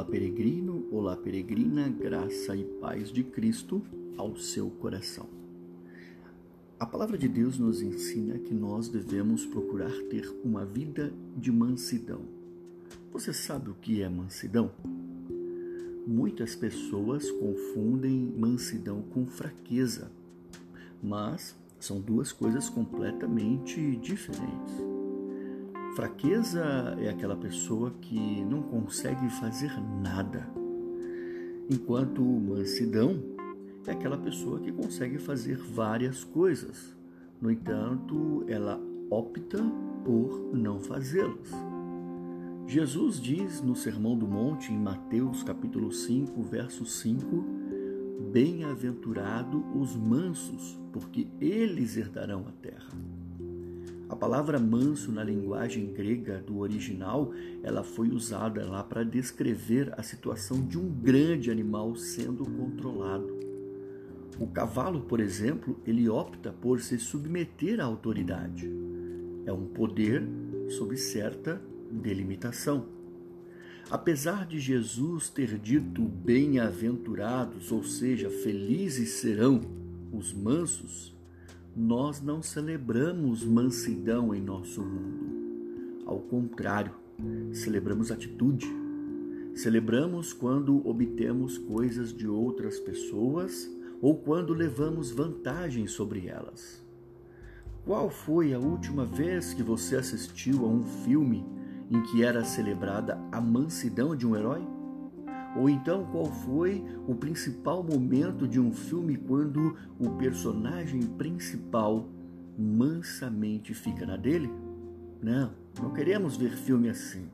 peregrino, olá peregrina, graça e paz de Cristo ao seu coração. A palavra de Deus nos ensina que nós devemos procurar ter uma vida de mansidão. Você sabe o que é mansidão? Muitas pessoas confundem mansidão com fraqueza, mas são duas coisas completamente diferentes. Fraqueza é aquela pessoa que não consegue fazer nada, enquanto mansidão é aquela pessoa que consegue fazer várias coisas. No entanto, ela opta por não fazê-las. Jesus diz no Sermão do Monte, em Mateus capítulo 5, verso 5, Bem-aventurado os mansos, porque eles herdarão a terra. A palavra manso na linguagem grega do original, ela foi usada lá para descrever a situação de um grande animal sendo controlado. O cavalo, por exemplo, ele opta por se submeter à autoridade. É um poder sob certa delimitação. Apesar de Jesus ter dito bem-aventurados, ou seja, felizes serão os mansos, nós não celebramos mansidão em nosso mundo. Ao contrário, celebramos atitude. Celebramos quando obtemos coisas de outras pessoas ou quando levamos vantagem sobre elas. Qual foi a última vez que você assistiu a um filme em que era celebrada a mansidão de um herói? Ou então, qual foi o principal momento de um filme quando o personagem principal mansamente fica na dele? Não, não queremos ver filme assim.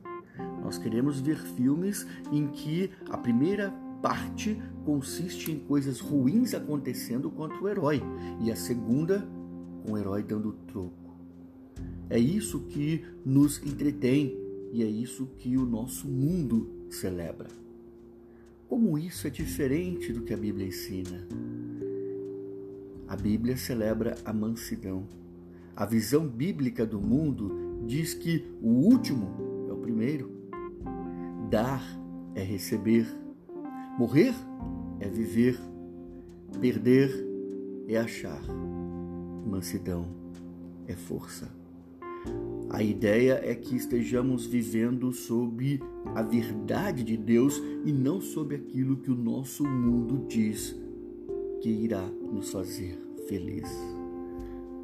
Nós queremos ver filmes em que a primeira parte consiste em coisas ruins acontecendo contra o herói e a segunda com o herói dando troco. É isso que nos entretém e é isso que o nosso mundo celebra. Como isso é diferente do que a Bíblia ensina? A Bíblia celebra a mansidão. A visão bíblica do mundo diz que o último é o primeiro. Dar é receber. Morrer é viver. Perder é achar. Mansidão é força. A ideia é que estejamos vivendo sob a verdade de Deus e não sob aquilo que o nosso mundo diz que irá nos fazer feliz.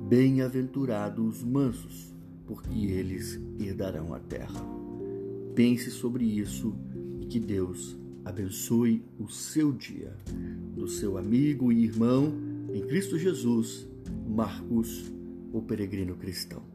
Bem-aventurados os mansos, porque eles herdarão a terra. Pense sobre isso e que Deus abençoe o seu dia. Do seu amigo e irmão em Cristo Jesus, Marcos, o peregrino cristão.